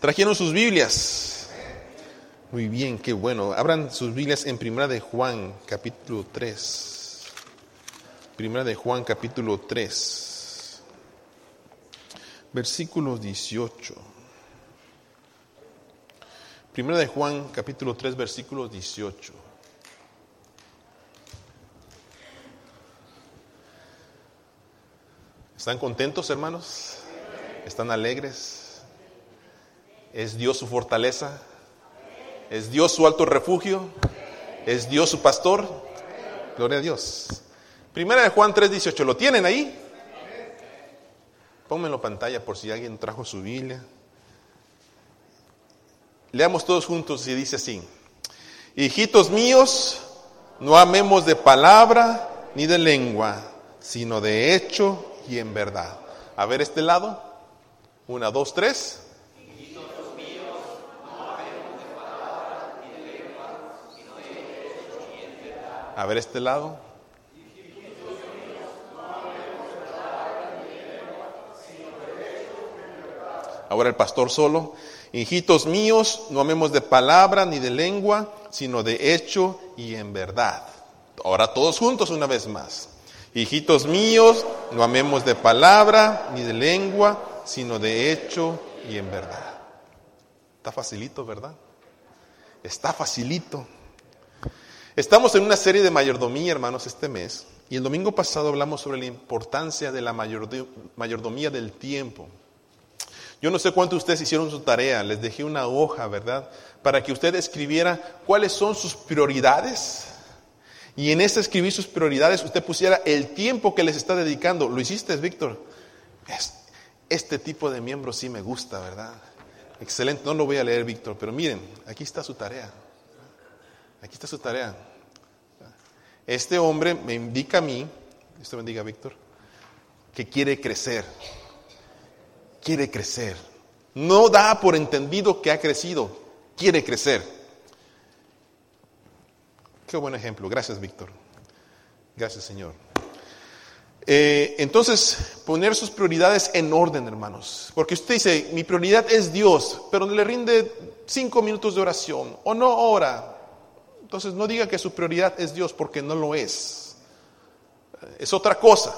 ¿Trajeron sus Biblias? Muy bien, qué bueno. Abran sus Biblias en Primera de Juan, capítulo 3. Primera de Juan, capítulo 3. Versículo 18. Primera de Juan, capítulo 3, versículo 18. ¿Están contentos, hermanos? ¿Están alegres? ¿Es Dios su fortaleza? ¿Es Dios su alto refugio? ¿Es Dios su pastor? Gloria a Dios. Primera de Juan 3:18, ¿lo tienen ahí? Pónganlo en pantalla por si alguien trajo su Biblia. Leamos todos juntos y dice así. Hijitos míos, no amemos de palabra ni de lengua, sino de hecho y en verdad. A ver este lado. Una, dos, tres. A ver este lado. Ahora el pastor solo. Hijitos míos, no amemos de palabra ni de lengua, sino de hecho y en verdad. Ahora todos juntos una vez más. Hijitos míos, no amemos de palabra ni de lengua, sino de hecho y en verdad. Está facilito, ¿verdad? Está facilito. Estamos en una serie de mayordomía, hermanos, este mes. Y el domingo pasado hablamos sobre la importancia de la mayordomía del tiempo. Yo no sé cuántos de ustedes hicieron su tarea, les dejé una hoja, ¿verdad? Para que usted escribiera cuáles son sus prioridades. Y en ese escribir sus prioridades usted pusiera el tiempo que les está dedicando. ¿Lo hiciste, Víctor? Este tipo de miembro sí me gusta, ¿verdad? Excelente, no lo voy a leer, Víctor, pero miren, aquí está su tarea. Aquí está su tarea. Este hombre me indica a mí, esto bendiga, Víctor, que quiere crecer quiere crecer. No da por entendido que ha crecido, quiere crecer. Qué buen ejemplo. Gracias, Víctor. Gracias, Señor. Eh, entonces, poner sus prioridades en orden, hermanos. Porque usted dice, mi prioridad es Dios, pero le rinde cinco minutos de oración o no ora. Entonces, no diga que su prioridad es Dios porque no lo es. Es otra cosa.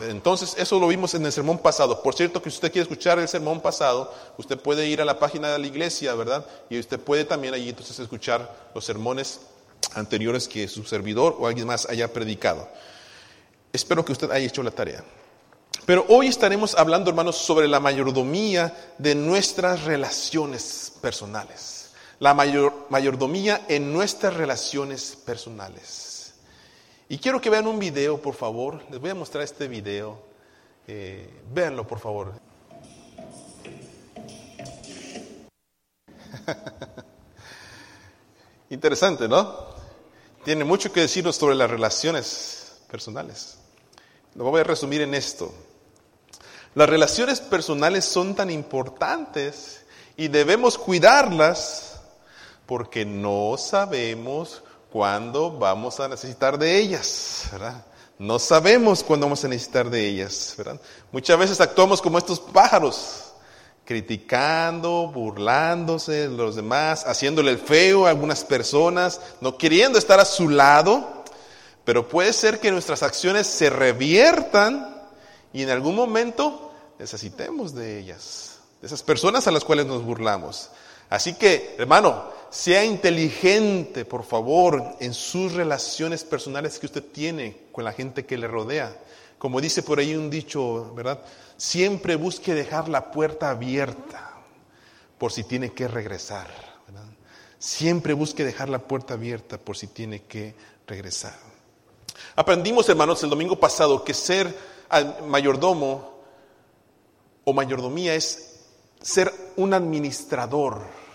Entonces, eso lo vimos en el sermón pasado. Por cierto, que si usted quiere escuchar el sermón pasado, usted puede ir a la página de la iglesia, ¿verdad? Y usted puede también allí entonces escuchar los sermones anteriores que su servidor o alguien más haya predicado. Espero que usted haya hecho la tarea. Pero hoy estaremos hablando, hermanos, sobre la mayordomía de nuestras relaciones personales. La mayor, mayordomía en nuestras relaciones personales. Y quiero que vean un video, por favor. Les voy a mostrar este video. Eh, véanlo, por favor. Interesante, ¿no? Tiene mucho que decirnos sobre las relaciones personales. Lo voy a resumir en esto. Las relaciones personales son tan importantes y debemos cuidarlas porque no sabemos cuándo vamos a necesitar de ellas, ¿verdad? No sabemos cuándo vamos a necesitar de ellas, ¿verdad? Muchas veces actuamos como estos pájaros, criticando, burlándose de los demás, haciéndole feo a algunas personas, no queriendo estar a su lado, pero puede ser que nuestras acciones se reviertan y en algún momento necesitemos de ellas, de esas personas a las cuales nos burlamos. Así que, hermano, sea inteligente, por favor, en sus relaciones personales que usted tiene con la gente que le rodea. Como dice por ahí un dicho, ¿verdad? Siempre busque dejar la puerta abierta por si tiene que regresar. Siempre busque dejar la puerta abierta por si tiene que regresar. Aprendimos, hermanos, el domingo pasado que ser mayordomo o mayordomía es ser un administrador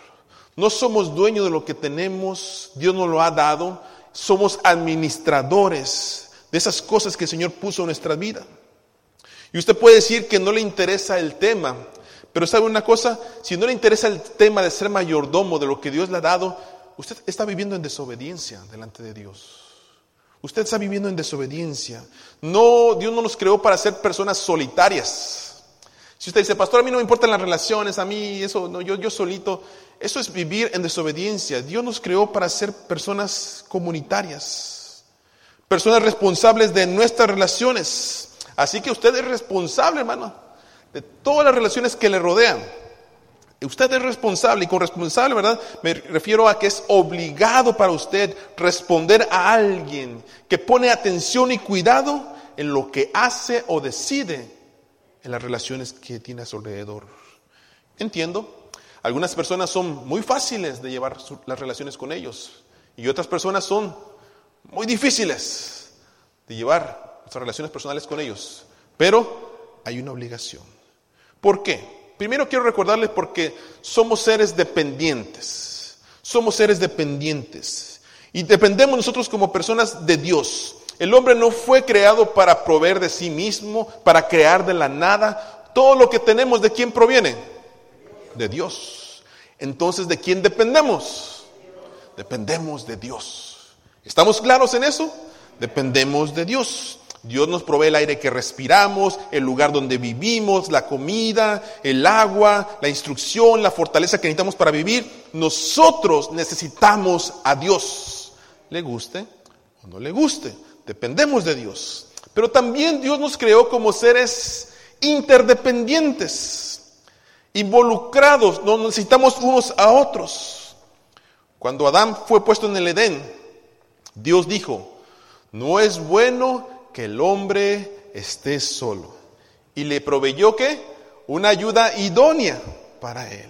no somos dueños de lo que tenemos, Dios nos lo ha dado, somos administradores de esas cosas que el Señor puso en nuestra vida. Y usted puede decir que no le interesa el tema, pero ¿sabe una cosa? Si no le interesa el tema de ser mayordomo de lo que Dios le ha dado, usted está viviendo en desobediencia delante de Dios. Usted está viviendo en desobediencia. No, Dios no nos creó para ser personas solitarias, Si usted dice, pastor, a mí no me importan las relaciones, a mí eso, no, yo, yo solito, eso es vivir en desobediencia. Dios nos creó para ser personas comunitarias, personas responsables de nuestras relaciones. Así que usted es responsable, hermano, de todas las relaciones que le rodean. Usted es responsable y con responsable, ¿verdad? Me refiero a que es obligado para usted responder a alguien que pone atención y cuidado en lo que hace o decide en las relaciones que tiene a su alrededor. Entiendo, algunas personas son muy fáciles de llevar las relaciones con ellos y otras personas son muy difíciles de llevar nuestras relaciones personales con ellos. Pero hay una obligación. ¿Por qué? Primero quiero recordarles porque somos seres dependientes. Somos seres dependientes. Y dependemos nosotros como personas de Dios. El hombre no fue creado para proveer de sí mismo, para crear de la nada. Todo lo que tenemos, ¿de quién proviene? De Dios. Entonces, ¿de quién dependemos? Dependemos de Dios. ¿Estamos claros en eso? Dependemos de Dios. Dios nos provee el aire que respiramos, el lugar donde vivimos, la comida, el agua, la instrucción, la fortaleza que necesitamos para vivir. Nosotros necesitamos a Dios. Le guste o no le guste. Dependemos de Dios. Pero también Dios nos creó como seres interdependientes, involucrados, nos necesitamos unos a otros. Cuando Adán fue puesto en el Edén, Dios dijo, no es bueno que el hombre esté solo. Y le proveyó una ayuda idónea para él.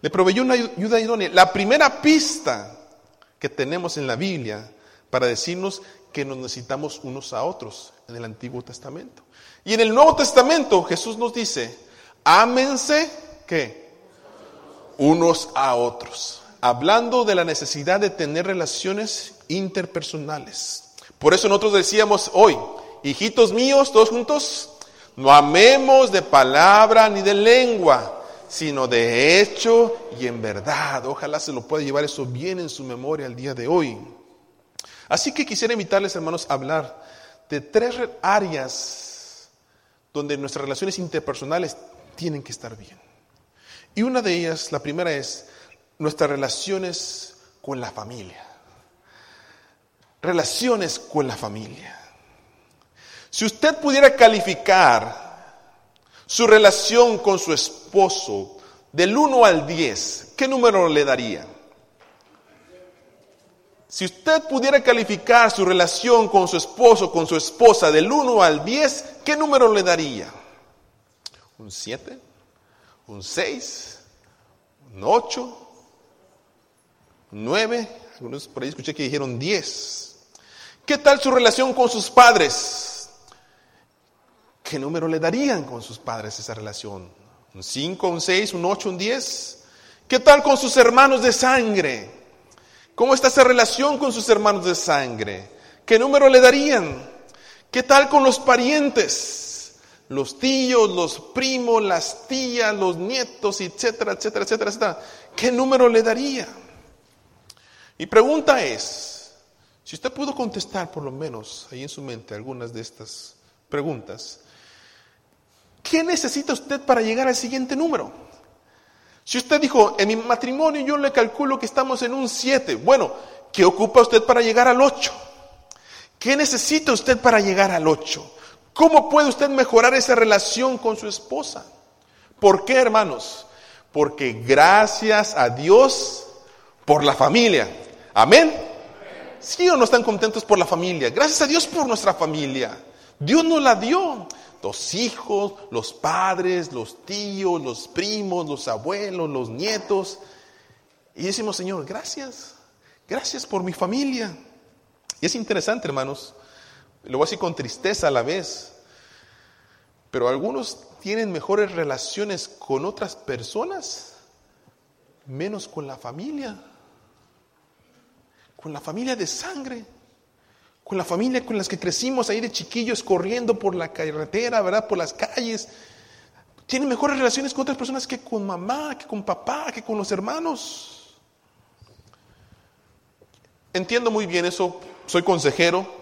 Le proveyó una ayuda idónea. La primera pista que tenemos en la Biblia para decirnos que nos necesitamos unos a otros en el Antiguo Testamento. Y en el Nuevo Testamento Jesús nos dice, ámense que unos a otros, hablando de la necesidad de tener relaciones interpersonales. Por eso nosotros decíamos hoy, hijitos míos, todos juntos, no amemos de palabra ni de lengua, sino de hecho y en verdad. Ojalá se lo pueda llevar eso bien en su memoria el día de hoy. Así que quisiera invitarles, hermanos, a hablar de tres áreas donde nuestras relaciones interpersonales tienen que estar bien. Y una de ellas, la primera es nuestras relaciones con la familia relaciones con la familia. Si usted pudiera calificar su relación con su esposo del 1 al 10, ¿qué número le daría? Si usted pudiera calificar su relación con su esposo, con su esposa del 1 al 10, ¿qué número le daría? ¿Un 7? ¿Un 6? ¿Un 8? ¿Un 9? Algunos por ahí escuché que dijeron 10. ¿Qué tal su relación con sus padres? ¿Qué número le darían con sus padres esa relación? ¿Un 5, un 6, un 8, un 10? ¿Qué tal con sus hermanos de sangre? ¿Cómo está esa relación con sus hermanos de sangre? ¿Qué número le darían? ¿Qué tal con los parientes? Los tíos, los primos, las tías, los nietos, etcétera, etcétera, etcétera, etcétera. ¿Qué número le daría? Mi pregunta es, si usted pudo contestar por lo menos ahí en su mente algunas de estas preguntas, ¿qué necesita usted para llegar al siguiente número? Si usted dijo, en mi matrimonio yo le calculo que estamos en un 7, bueno, ¿qué ocupa usted para llegar al 8? ¿Qué necesita usted para llegar al 8? ¿Cómo puede usted mejorar esa relación con su esposa? ¿Por qué, hermanos? Porque gracias a Dios por la familia. Amén. ¿Sí o no están contentos por la familia? Gracias a Dios por nuestra familia. Dios nos la dio. Los hijos, los padres, los tíos, los primos, los abuelos, los nietos. Y decimos, Señor, gracias. Gracias por mi familia. Y es interesante, hermanos. Lo voy a decir con tristeza a la vez. Pero algunos tienen mejores relaciones con otras personas, menos con la familia con la familia de sangre, con la familia con las que crecimos ahí de chiquillos corriendo por la carretera, ¿verdad? Por las calles. Tienen mejores relaciones con otras personas que con mamá, que con papá, que con los hermanos. Entiendo muy bien eso, soy consejero.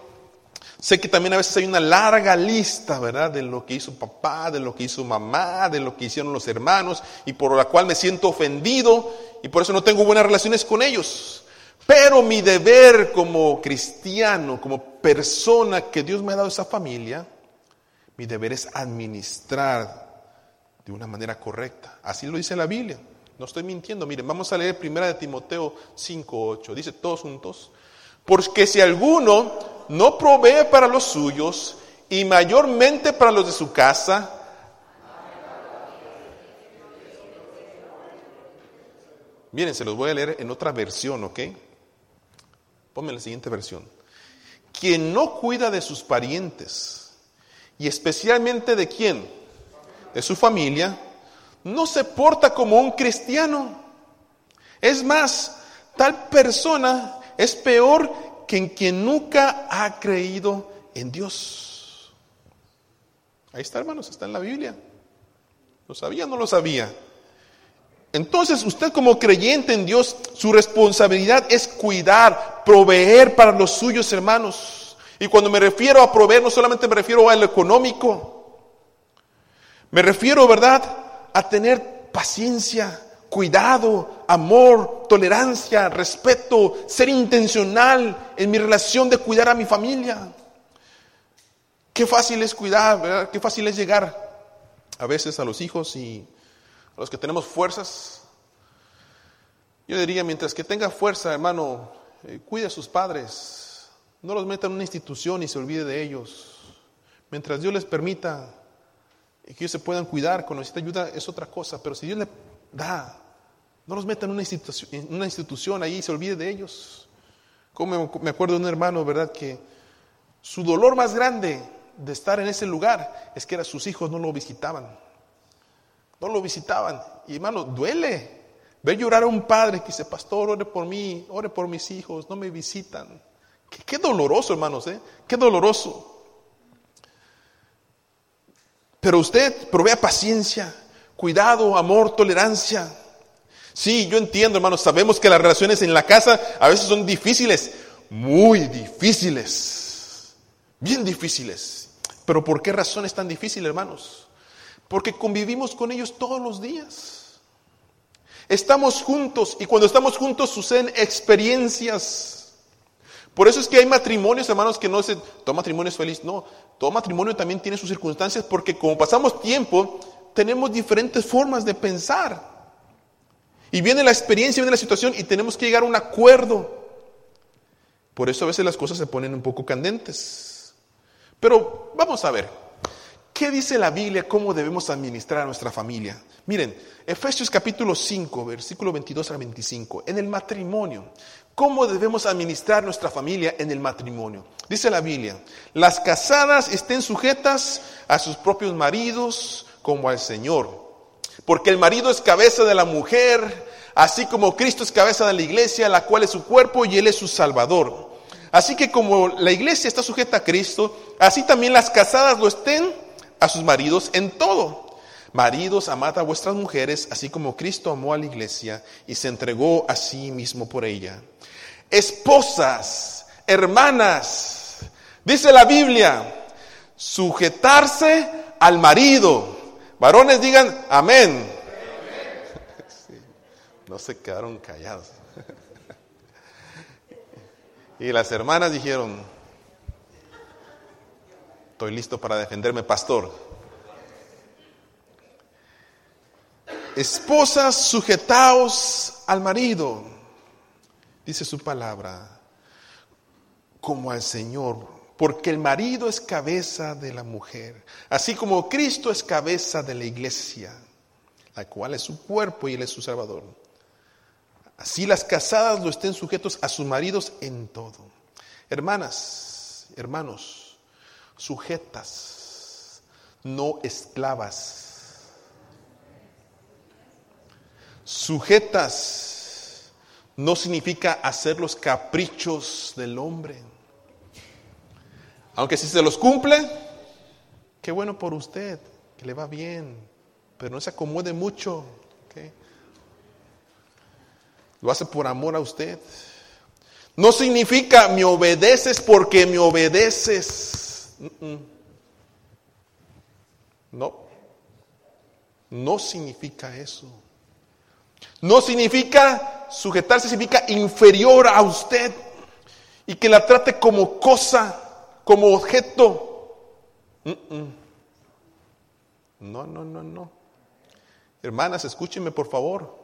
Sé que también a veces hay una larga lista, ¿verdad? De lo que hizo papá, de lo que hizo mamá, de lo que hicieron los hermanos, y por la cual me siento ofendido, y por eso no tengo buenas relaciones con ellos. Pero mi deber como cristiano, como persona que Dios me ha dado esa familia, mi deber es administrar de una manera correcta. Así lo dice la Biblia. No estoy mintiendo. Miren, vamos a leer primera de Timoteo 5:8. Dice todos juntos, porque si alguno no provee para los suyos y mayormente para los de su casa, Miren, se los voy a leer en otra versión, ¿ok? Ponme la siguiente versión. Quien no cuida de sus parientes, y especialmente de quién? De su familia, no se porta como un cristiano. Es más, tal persona es peor que en quien nunca ha creído en Dios. Ahí está, hermanos, está en la Biblia. ¿Lo sabía o no lo sabía? Entonces usted como creyente en Dios, su responsabilidad es cuidar, proveer para los suyos hermanos. Y cuando me refiero a proveer, no solamente me refiero a lo económico, me refiero, ¿verdad?, a tener paciencia, cuidado, amor, tolerancia, respeto, ser intencional en mi relación de cuidar a mi familia. Qué fácil es cuidar. Qué fácil es llegar a veces a los hijos y a los que tenemos fuerzas. Yo diría, mientras que tenga fuerza, hermano, eh, cuide a sus padres. No los meta en una institución y se olvide de ellos. Mientras Dios les permita que ellos se puedan cuidar, cuando necesita ayuda es otra cosa, pero si Dios le da, no los meta en una una institución ahí y se olvide de ellos. Como me acuerdo de un hermano, ¿verdad? Que su dolor más grande de estar en ese lugar es que era sus hijos no lo visitaban. No lo visitaban. Y hermano, duele. Ver llorar a un padre que dice, pastor, ore por mí, ore por mis hijos, no me visitan. Qué, qué doloroso, hermanos, ¿eh? Qué doloroso. Pero usted provea paciencia, cuidado, amor, tolerancia. Sí, yo entiendo, hermanos, sabemos que las relaciones en la casa a veces son difíciles, muy difíciles, bien difíciles. Pero ¿por qué razón es tan difícil, hermanos? Porque convivimos con ellos todos los días. Estamos juntos y cuando estamos juntos suceden experiencias. Por eso es que hay matrimonios, hermanos, que no se, todo matrimonio es feliz. No, todo matrimonio también tiene sus circunstancias porque como pasamos tiempo, tenemos diferentes formas de pensar. Y viene la experiencia, viene la situación y tenemos que llegar a un acuerdo. Por eso a veces las cosas se ponen un poco candentes. Pero vamos a ver, ¿qué dice la Biblia cómo debemos administrar a nuestra familia? Miren, Efesios capítulo 5, versículo 22 al 25, en el matrimonio, ¿cómo debemos administrar nuestra familia en el matrimonio? Dice la Biblia, las casadas estén sujetas a sus propios maridos como al Señor porque el marido es cabeza de la mujer, así como Cristo es cabeza de la iglesia, la cual es su cuerpo y Él es su Salvador. Así que como la iglesia está sujeta a Cristo, así también las casadas lo estén a sus maridos en todo. Maridos, amad a vuestras mujeres, así como Cristo amó a la iglesia y se entregó a sí mismo por ella. Esposas, hermanas, dice la Biblia, sujetarse al marido Varones digan amén. No se quedaron callados. Y las hermanas dijeron, estoy listo para defenderme, pastor. Esposas, sujetaos al marido, dice su palabra, como al Señor porque el marido es cabeza de la mujer, así como Cristo es cabeza de la iglesia, la cual es su cuerpo y él es su salvador. Así las casadas lo estén sujetos a sus maridos en todo. Hermanas, hermanos, sujetas, no esclavas. Sujetas no significa hacer los caprichos del hombre. Aunque si se los cumple, qué bueno por usted, que le va bien, pero no se acomode mucho. Lo hace por amor a usted. No significa me obedeces porque me obedeces. No. No significa eso. No significa sujetarse, significa inferior a usted y que la trate como cosa, como objeto. No, no, no, no. Hermanas, escúchenme por favor,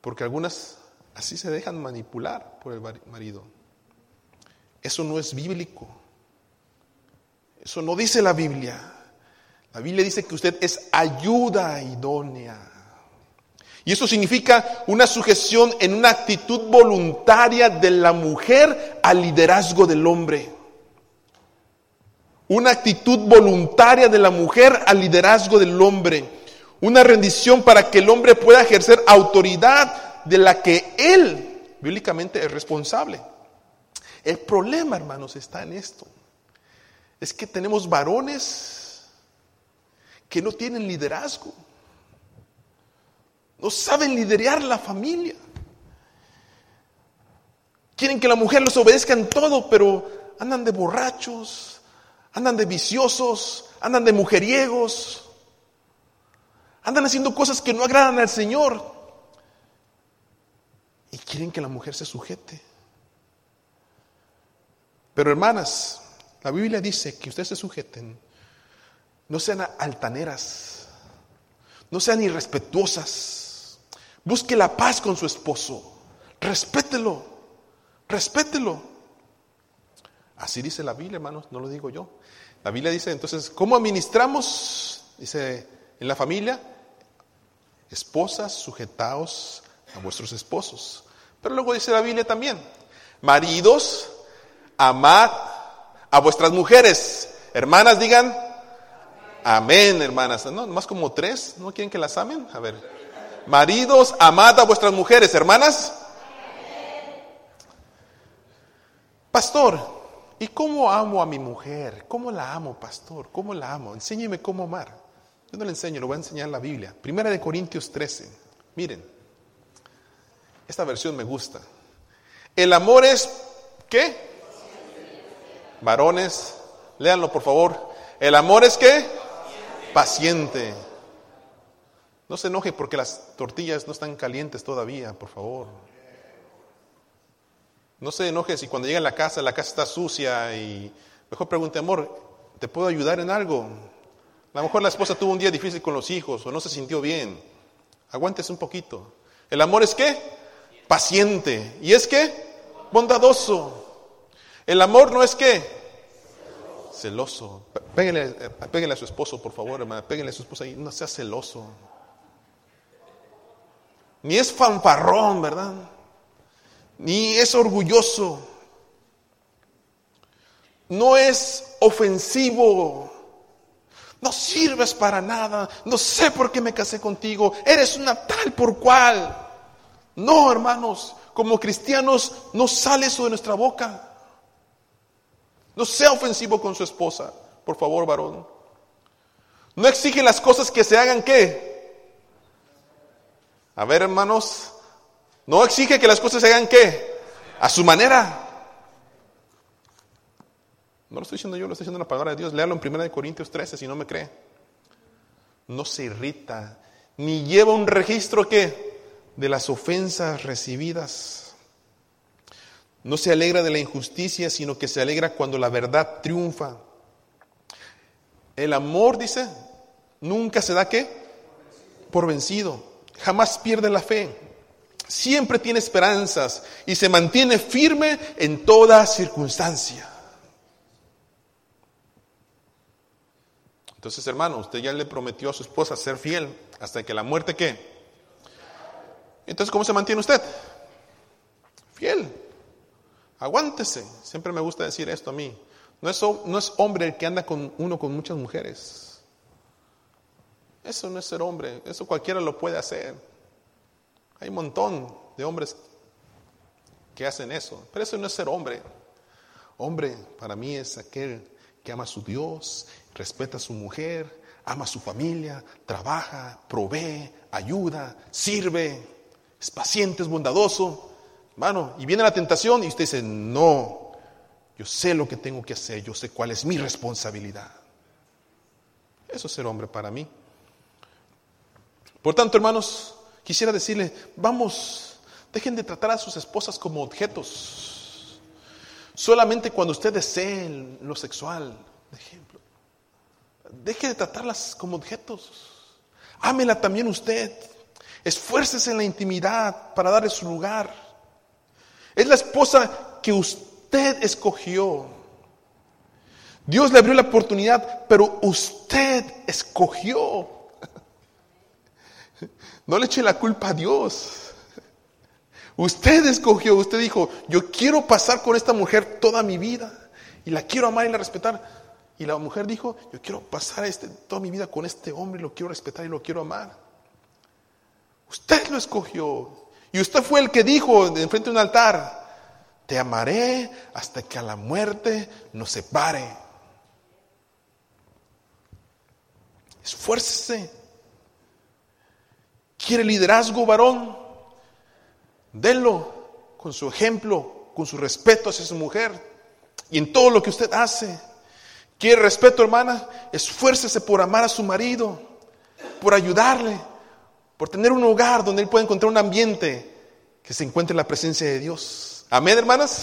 porque algunas así se dejan manipular por el marido. Eso no es bíblico. Eso no dice la Biblia. La Biblia dice que usted es ayuda idónea. Y eso significa una sujeción en una actitud voluntaria de la mujer al liderazgo del hombre. Una actitud voluntaria de la mujer al liderazgo del hombre. Una rendición para que el hombre pueda ejercer autoridad de la que él bíblicamente es responsable. El problema, hermanos, está en esto. Es que tenemos varones que no tienen liderazgo. No saben liderar la familia. Quieren que la mujer los obedezca en todo, pero andan de borrachos, andan de viciosos, andan de mujeriegos. Andan haciendo cosas que no agradan al Señor. Y quieren que la mujer se sujete. Pero hermanas, la Biblia dice que ustedes se sujeten. No sean altaneras. No sean irrespetuosas. Busque la paz con su esposo. Respételo. Respételo. Así dice la Biblia, hermanos, no lo digo yo. La Biblia dice entonces, ¿cómo administramos? Dice, en la familia, Esposas, sujetaos a vuestros esposos. Pero luego dice la Biblia también, maridos, amad a vuestras mujeres. Hermanas, digan, amén, hermanas. No, más como tres, ¿no quieren que las amen? A ver. Maridos, amad a vuestras mujeres. Hermanas. Pastor, ¿y cómo amo a mi mujer? ¿Cómo la amo, pastor? ¿Cómo la amo? Enséñeme cómo amar. Yo no le enseño, lo voy a enseñar en la Biblia. Primera de Corintios 13. Miren, esta versión me gusta. El amor es, ¿qué? Varones, léanlo por favor. El amor es qué? Paciente. No se enoje porque las tortillas no están calientes todavía, por favor. No se enoje si cuando llega a la casa la casa está sucia y mejor pregunte, amor, ¿te puedo ayudar en algo? A lo mejor la esposa tuvo un día difícil con los hijos o no se sintió bien. Aguántese un poquito. El amor es qué? Paciente. ¿Y es qué? Bondadoso. El amor no es qué? Celoso. Péguenle, a su esposo, por favor, hermana. Péguenle a su esposa y no sea celoso. Ni es fanfarrón, ¿verdad? Ni es orgulloso. No es ofensivo no sirves para nada, no sé por qué me casé contigo, eres una tal por cual. No, hermanos, como cristianos no sale eso de nuestra boca. No sea ofensivo con su esposa, por favor, varón. No exige las cosas que se hagan qué. A ver, hermanos, no exige que las cosas se hagan qué. A su manera. No lo estoy diciendo yo, lo estoy diciendo la palabra de Dios. Léalo en 1 Corintios 13 si no me cree. No se irrita, ni lleva un registro que de las ofensas recibidas. No se alegra de la injusticia, sino que se alegra cuando la verdad triunfa. El amor, dice, nunca se da qué? Por vencido. Jamás pierde la fe. Siempre tiene esperanzas y se mantiene firme en toda circunstancia. Entonces, hermano, usted ya le prometió a su esposa ser fiel hasta que la muerte qué. Entonces, ¿cómo se mantiene usted? Fiel. Aguántese. Siempre me gusta decir esto a mí. No es, no es hombre el que anda con uno con muchas mujeres. Eso no es ser hombre. Eso cualquiera lo puede hacer. Hay un montón de hombres que hacen eso. Pero eso no es ser hombre. Hombre para mí es aquel que ama a su Dios respeta a su mujer, ama a su familia, trabaja, provee, ayuda, sirve, es paciente, es bondadoso. Hermano, y viene la tentación y usted dice, no, yo sé lo que tengo que hacer, yo sé cuál es mi responsabilidad. Eso es ser hombre para mí. Por tanto, hermanos, quisiera decirle, vamos, dejen de tratar a sus esposas como objetos. Solamente cuando usted desee lo sexual, de ejemplo. Deje de tratarlas como objetos. Ámela también usted. Esfuércese en la intimidad para darle su lugar. Es la esposa que usted escogió. Dios le abrió la oportunidad, pero usted escogió. No le eche la culpa a Dios. Usted escogió, usted dijo, yo quiero pasar con esta mujer toda mi vida y la quiero amar y la respetar. Y la mujer dijo, yo quiero pasar este, toda mi vida con este hombre, lo quiero respetar y lo quiero amar. Usted lo escogió. Y usted fue el que dijo en frente de un altar, te amaré hasta que a la muerte nos separe. Esfuércese. ¿Quiere liderazgo, varón? Denlo con su ejemplo, con su respeto hacia su mujer y en todo lo que usted hace. ¿Quiere respeto, hermana? Esfuércese por amar a su marido, por ayudarle, por tener un hogar donde él pueda encontrar un ambiente que se encuentre en la presencia de Dios. Amén, hermanas.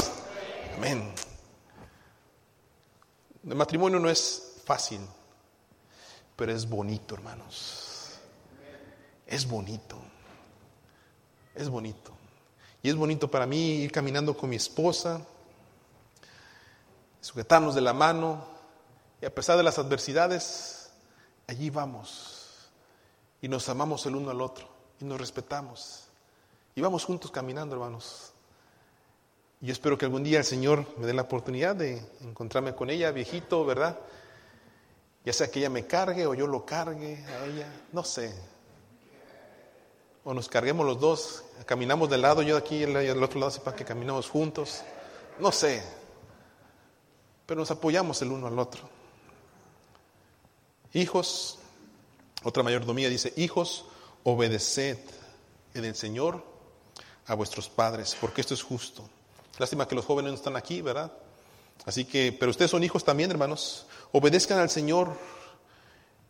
Amén. El matrimonio no es fácil, pero es bonito, hermanos. Es bonito. Es bonito. Y es bonito para mí ir caminando con mi esposa, sujetarnos de la mano, y a pesar de las adversidades, allí vamos. Y nos amamos el uno al otro. Y nos respetamos. Y vamos juntos caminando, hermanos. Y yo espero que algún día el Señor me dé la oportunidad de encontrarme con ella, viejito, ¿verdad? Ya sea que ella me cargue o yo lo cargue a ella, no sé. O nos carguemos los dos, caminamos del lado, yo de aquí y el otro lado, para que caminamos juntos. No sé. Pero nos apoyamos el uno al otro. Hijos, otra mayordomía dice, hijos, obedeced en el Señor a vuestros padres, porque esto es justo. Lástima que los jóvenes no están aquí, ¿verdad? Así que, pero ustedes son hijos también, hermanos. Obedezcan al Señor,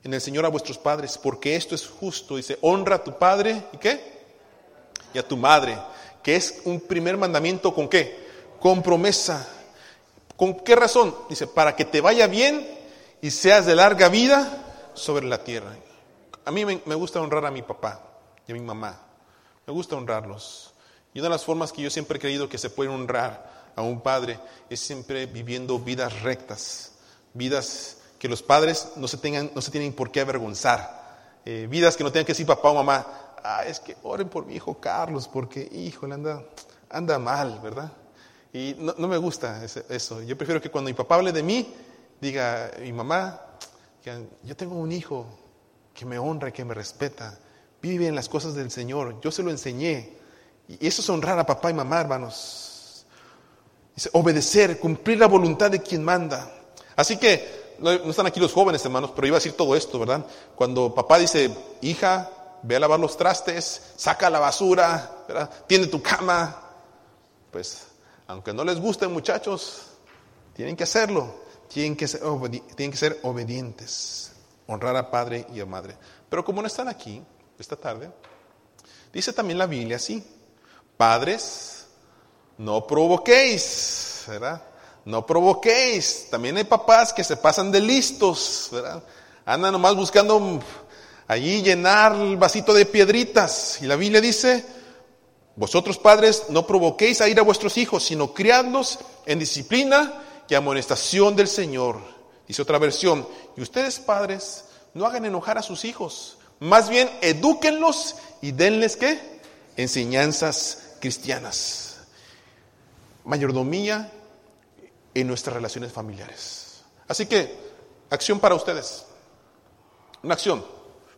en el Señor a vuestros padres, porque esto es justo. Dice, honra a tu padre y qué? Y a tu madre, que es un primer mandamiento con qué? Con promesa. ¿Con qué razón? Dice, para que te vaya bien y seas de larga vida sobre la tierra. A mí me, gusta honrar a mi papá y a mi mamá. Me gusta honrarlos. Y una de las formas que yo siempre he creído que se puede honrar a un padre es siempre viviendo vidas rectas, vidas que los padres no se, tengan, no se tienen por qué avergonzar, eh, vidas que no tengan que decir papá o mamá, ah, es que oren por mi hijo Carlos, porque hijo, anda, anda mal, ¿verdad? Y no, no me gusta eso. Yo prefiero que cuando mi papá hable de mí, diga mi mamá, yo tengo un hijo que me honra que me respeta, vive en las cosas del Señor, yo se lo enseñé. Y eso es honrar a papá y mamá, hermanos. Dice, obedecer, cumplir la voluntad de quien manda. Así que, no, están aquí los jóvenes, hermanos, pero iba a decir todo esto, ¿verdad? Cuando papá dice, hija, ve a lavar los trastes, saca la basura, ¿verdad? tiende tu cama, pues, aunque no les guste, muchachos, tienen que hacerlo tienen que, ser, tienen que ser obedientes, honrar a padre y a madre. Pero como no están aquí esta tarde, dice también la Biblia así, padres, no provoquéis, ¿verdad? No provoquéis. También hay papás que se pasan de listos, ¿verdad? Andan nomás buscando allí llenar el vasito de piedritas. Y la Biblia dice, vosotros padres no provoquéis a ir a vuestros hijos, sino criadlos en disciplina y amonestación del Señor. Dice otra versión, y ustedes padres, no hagan enojar a sus hijos, más bien edúquenlos y denles qué? Enseñanzas cristianas. Mayordomía en nuestras relaciones familiares. Así que, acción para ustedes. Una acción.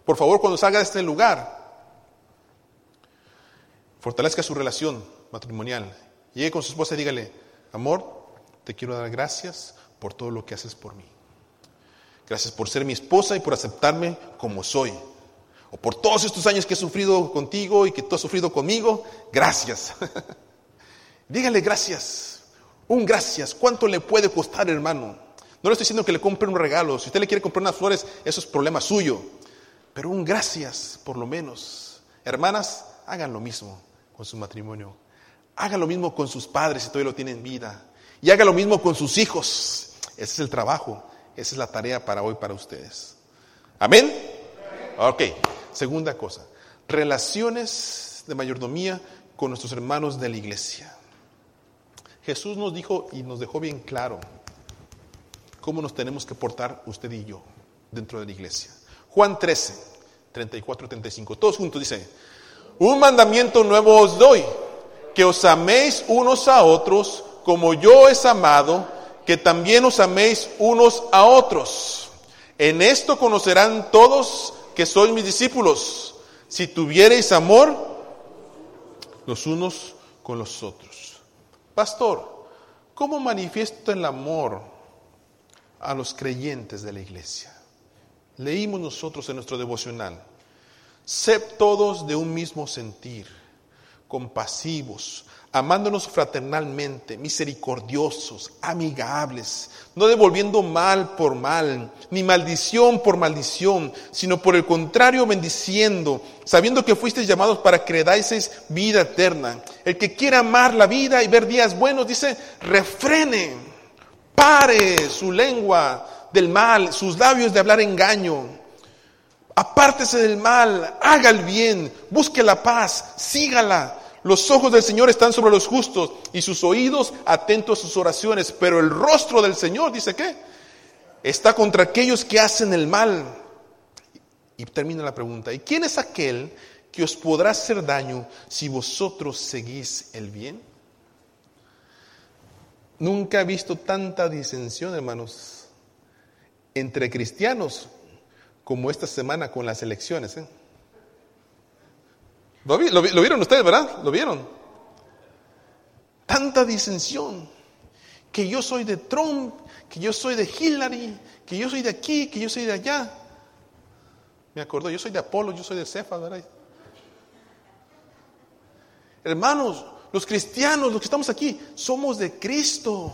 Por favor, cuando salga de este lugar, fortalezca su relación matrimonial. Llegue con su esposa y dígale, amor, te quiero dar gracias por todo lo que haces por mí. Gracias por ser mi esposa y por aceptarme como soy. O por todos estos años que he sufrido contigo y que tú has sufrido conmigo. Gracias. Dígale gracias. Un gracias. ¿Cuánto le puede costar, hermano? No le estoy diciendo que le compre un regalo. Si usted le quiere comprar unas flores, eso es problema suyo. Pero un gracias, por lo menos. Hermanas, hagan lo mismo con su matrimonio. Hagan lo mismo con sus padres si todavía lo tienen vida. Y hagan lo mismo con sus hijos. Ese es el trabajo. Esa es la tarea para hoy para ustedes. Amén. Ok. Segunda cosa. Relaciones de mayordomía con nuestros hermanos de la iglesia. Jesús nos dijo y nos dejó bien claro cómo nos tenemos que portar usted y yo dentro de la iglesia. Juan 13, 34, 35. Todos juntos dice, un mandamiento nuevo os doy, que os améis unos a otros como yo os amado, que también os améis unos a otros. En esto conocerán todos que sois mis discípulos, si tuviereis amor los unos con los otros. Pastor, ¿cómo manifiesto el amor a los creyentes de la iglesia? Leímos nosotros en nuestro devocional, sed todos de un mismo sentir, compasivos, amándonos fraternalmente, misericordiosos, amigables, no devolviendo mal por mal, ni maldición por maldición, sino por el contrario bendiciendo, sabiendo que fuisteis llamados para que vida eterna. El que quiera amar la vida y ver días buenos, dice, refrene, pare su lengua del mal, sus labios de hablar engaño. Apártese del mal, haga el bien, busque la paz, sígala los ojos del Señor están sobre los justos y sus oídos atentos a sus oraciones, pero el rostro del Señor, dice qué, está contra aquellos que hacen el mal. Y termina la pregunta, ¿y quién es aquel que os podrá hacer daño si vosotros seguís el bien? Nunca he visto tanta disensión, hermanos, entre cristianos como esta semana con las elecciones. ¿eh? Lo, vieron ustedes, ¿verdad? ¿Lo vieron? Tanta disensión. Que yo soy de Trump, que yo soy de Hillary, que yo soy de aquí, que yo soy de allá. Me acuerdo, yo soy de Apolo, yo soy de Cefa, ¿verdad? Hermanos, los cristianos, los que estamos aquí, somos de Cristo.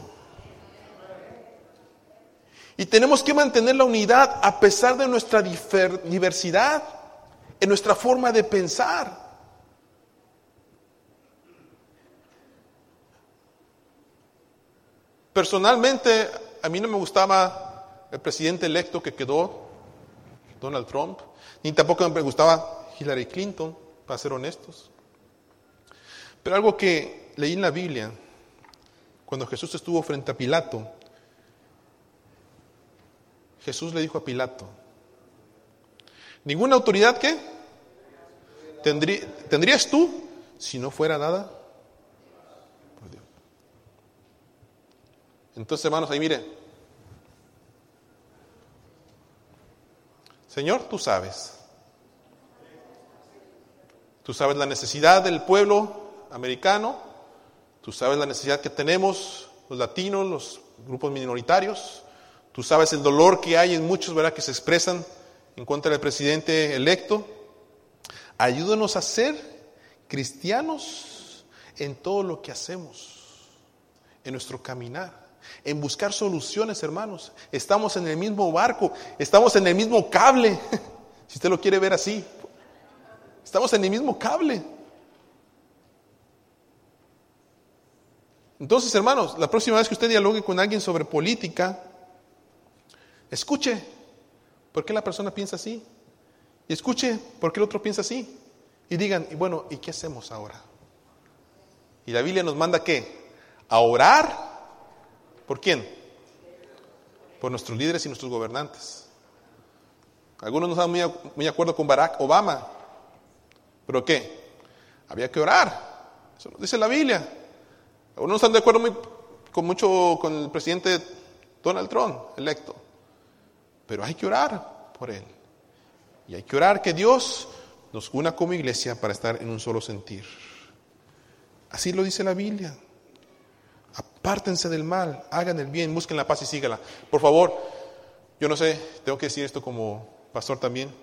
Y tenemos que mantener la unidad a pesar de nuestra diversidad, en nuestra forma de pensar. Personalmente, a mí no me gustaba el presidente electo que quedó, Donald Trump, ni tampoco me gustaba Hillary Clinton, para ser honestos. Pero algo que leí en la Biblia, cuando Jesús estuvo frente a Pilato, Jesús le dijo a Pilato, ninguna autoridad que tendrías tú si no fuera nada Entonces, hermanos, ahí mire. Señor, tú sabes. Tú sabes la necesidad del pueblo americano. Tú sabes la necesidad que tenemos los latinos, los grupos minoritarios. Tú sabes el dolor que hay en muchos, ¿verdad?, que se expresan en contra del presidente electo. Ayúdanos a ser cristianos en todo lo que hacemos, en nuestro caminar en buscar soluciones, hermanos. Estamos en el mismo barco, estamos en el mismo cable, si usted lo quiere ver así. Estamos en el mismo cable. Entonces, hermanos, la próxima vez que usted dialogue con alguien sobre política, escuche por qué la persona piensa así. Y escuche por qué el otro piensa así. Y digan, y bueno, ¿y qué hacemos ahora? Y la Biblia nos manda qué? A orar ¿Por quién? Por nuestros líderes y nuestros gobernantes. Algunos no están muy, de acuerdo con Barack Obama. ¿Pero qué? Había que orar. Eso lo dice la Biblia. Algunos no están de acuerdo con mucho con el presidente Donald Trump, electo. Pero hay que orar por él. Y hay que orar que Dios nos una como iglesia para estar en un solo sentir. Así lo dice la Biblia. Apártense del mal, hagan el bien, busquen la paz y sígala. Por favor, yo no sé, tengo que decir esto como pastor también.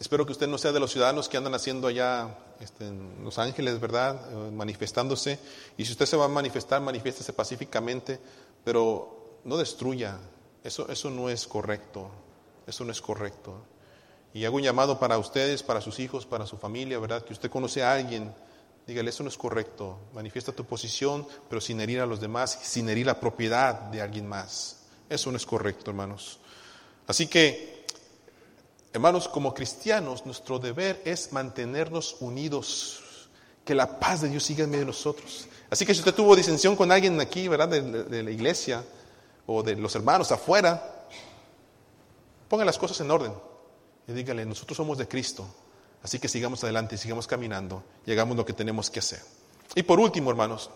Espero que usted no sea de los ciudadanos que andan haciendo allá este, en Los Ángeles, ¿verdad? Eh, manifestándose. Y si usted se va a manifestar, manifiéstese pacíficamente, pero no destruya. Eso, eso no es correcto. Eso no es correcto. Y hago un llamado para ustedes, para sus hijos, para su familia, ¿verdad? Que usted conoce a alguien, dígale, eso no es correcto. Manifiesta tu posición, pero sin herir a los demás, sin herir la propiedad de alguien más. Eso no es correcto, hermanos. Así que, hermanos, como cristianos, nuestro deber es mantenernos unidos, que la paz de Dios siga en medio de nosotros. Así que si usted tuvo disensión con alguien aquí, ¿verdad? De, de la iglesia o de los hermanos afuera, ponga las cosas en orden y dígale, nosotros somos de Cristo, así que sigamos adelante, sigamos caminando, llegamos lo que tenemos que hacer. Y por último, hermanos,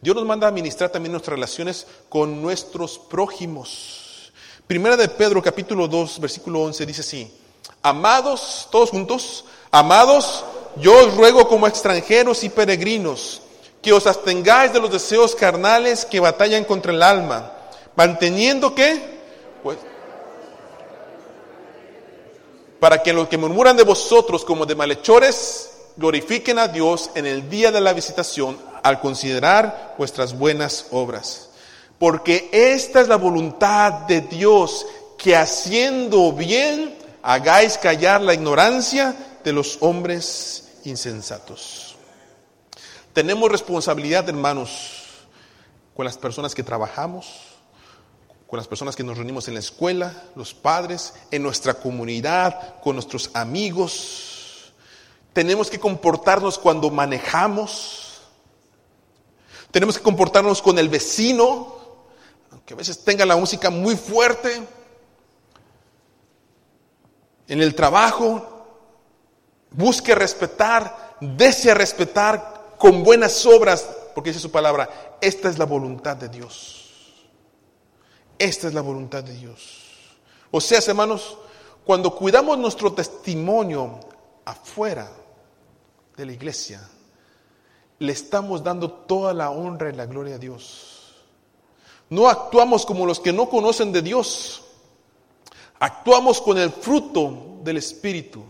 Dios nos manda a administrar también nuestras relaciones con nuestros prójimos. Primera de Pedro, capítulo 2, versículo 11, dice así, amados, todos juntos, amados, yo os ruego como extranjeros y peregrinos, que os abstengáis de los deseos carnales que batallan contra el alma, manteniendo que, pues, para que los que murmuran de vosotros como de malhechores glorifiquen a Dios en el día de la visitación al considerar vuestras buenas obras. Porque esta es la voluntad de Dios, que haciendo bien hagáis callar la ignorancia de los hombres insensatos. Tenemos responsabilidad, hermanos, con las personas que trabajamos, con las personas que nos reunimos en la escuela, los padres, en nuestra comunidad, con nuestros amigos. Tenemos que comportarnos cuando manejamos. Tenemos que comportarnos con el vecino, aunque a veces tenga la música muy fuerte. En el trabajo, busque respetar, desea respetar con buenas obras, porque dice su palabra, esta es la voluntad de Dios. Esta es la voluntad de Dios. O sea, hermanos, cuando cuidamos nuestro testimonio afuera de la iglesia, le estamos dando toda la honra y la gloria a Dios. No actuamos como los que no conocen de Dios. Actuamos con el fruto del Espíritu.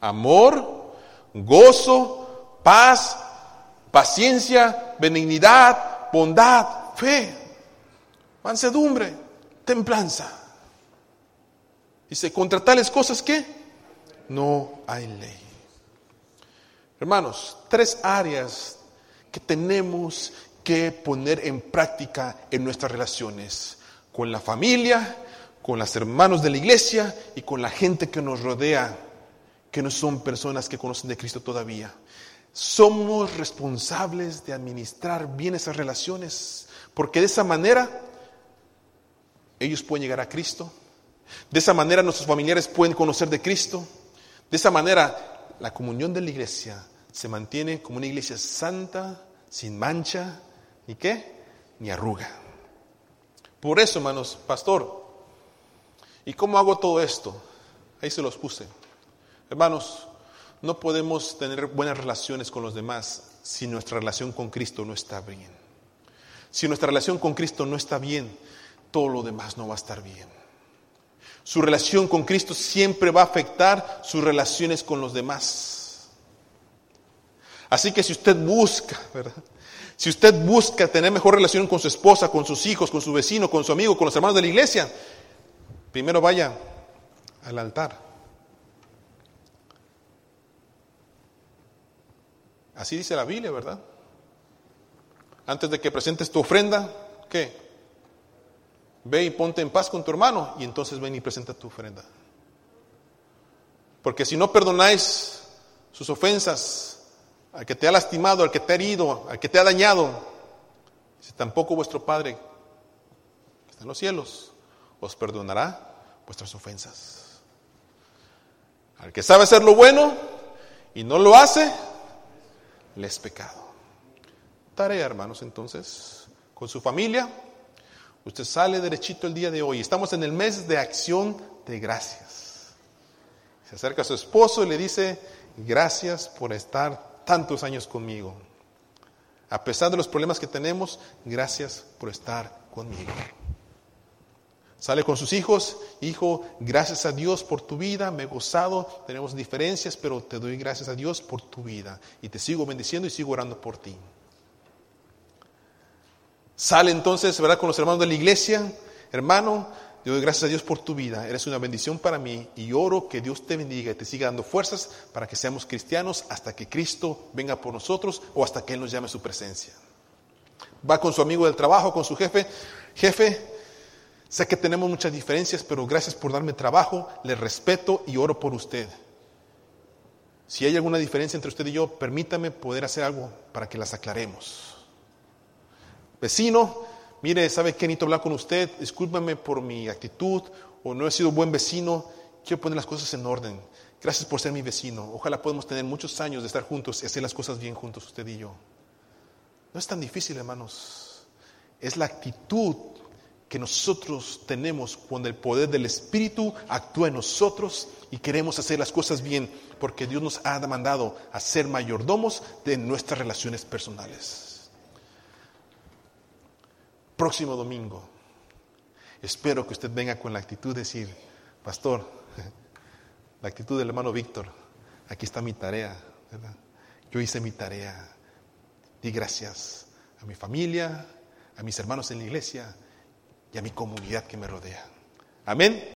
Amor, gozo, paz, paciencia, benignidad, bondad, fe, mansedumbre templanza. Dice, contra tales cosas que no hay ley. Hermanos, tres áreas que tenemos que poner en práctica en nuestras relaciones con la familia, con los hermanos de la iglesia y con la gente que nos rodea, que no son personas que conocen de Cristo todavía. Somos responsables de administrar bien esas relaciones, porque de esa manera ellos pueden llegar a Cristo. De esa manera nuestros familiares pueden conocer de Cristo. De esa manera la comunión de la iglesia se mantiene como una iglesia santa, sin mancha, ni qué, ni arruga. Por eso, hermanos, pastor, ¿y cómo hago todo esto? Ahí se los puse. Hermanos, no podemos tener buenas relaciones con los demás si nuestra relación con Cristo no está bien. Si nuestra relación con Cristo no está bien, todo lo demás no va a estar bien. Su relación con Cristo siempre va a afectar sus relaciones con los demás. Así que si usted busca, ¿verdad? Si usted busca tener mejor relación con su esposa, con sus hijos, con su vecino, con su amigo, con los hermanos de la iglesia, primero vaya al altar. Así dice la Biblia, ¿verdad? Antes de que presentes tu ofrenda, ¿qué? Ve y ponte en paz con tu hermano y entonces ven y presenta tu ofrenda. Porque si no perdonáis sus ofensas al que te ha lastimado, al que te ha herido, al que te ha dañado, si tampoco vuestro Padre que está en los cielos os perdonará vuestras ofensas. Al que sabe hacer lo bueno y no lo hace, le es pecado. Tarea, hermanos, entonces, con su familia Usted sale derechito el día de hoy. Estamos en el mes de acción de gracias. Se acerca a su esposo y le dice, gracias por estar tantos años conmigo. A pesar de los problemas que tenemos, gracias por estar conmigo. Sale con sus hijos, hijo, gracias a Dios por tu vida, me he gozado, tenemos diferencias, pero te doy gracias a Dios por tu vida y te sigo bendiciendo y sigo orando por ti. Sale entonces, ¿verdad? Con los hermanos de la iglesia, hermano, te doy gracias a Dios por tu vida, eres una bendición para mí y oro que Dios te bendiga y te siga dando fuerzas para que seamos cristianos hasta que Cristo venga por nosotros o hasta que Él nos llame a su presencia. Va con su amigo del trabajo, con su jefe, jefe, sé que tenemos muchas diferencias, pero gracias por darme trabajo, le respeto y oro por usted. Si hay alguna diferencia entre usted y yo, permítame poder hacer algo para que las aclaremos. Vecino, mire, ¿sabe que necesito hablar con usted? Discúlpame por mi actitud o no he sido buen vecino. Quiero poner las cosas en orden. Gracias por ser mi vecino. Ojalá podamos tener muchos años de estar juntos y hacer las cosas bien juntos, usted y yo. No es tan difícil, hermanos. Es la actitud que nosotros tenemos cuando el poder del Espíritu actúa en nosotros y queremos hacer las cosas bien, porque Dios nos ha demandado a ser mayordomos de nuestras relaciones personales próximo domingo. Espero que usted venga con la actitud de decir, pastor, la actitud del hermano Víctor, aquí está mi tarea, Yo hice mi tarea. Di gracias a mi familia, a mis hermanos en la iglesia y a mi comunidad que me rodea. Amén.